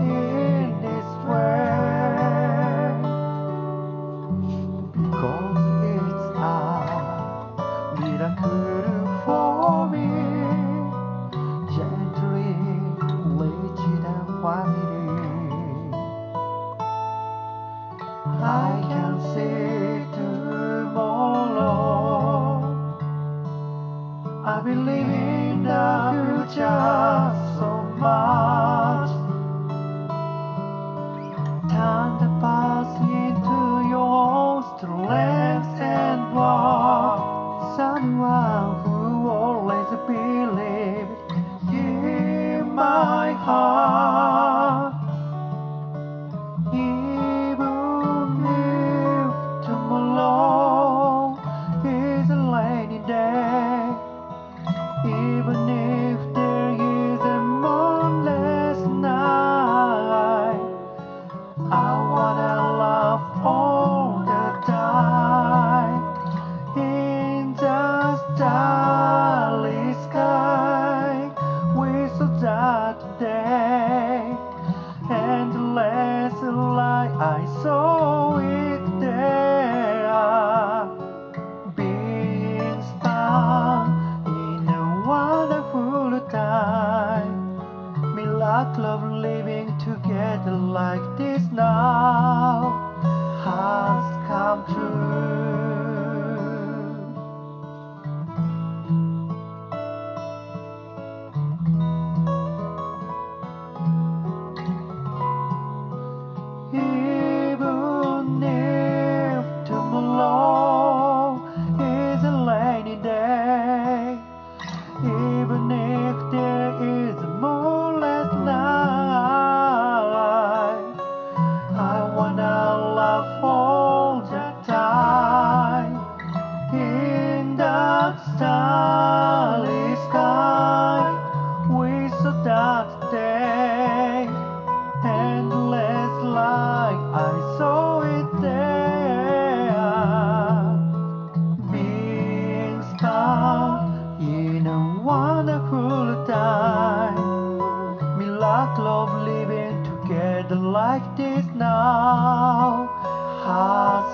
in this way because it's a miracle for me. Gently reach the family I can see tomorrow. I believe in the future so Of living together like this now the starry sky. We saw that day endless light. I saw it there, being star in a wonderful time. Miracle of living together like this now has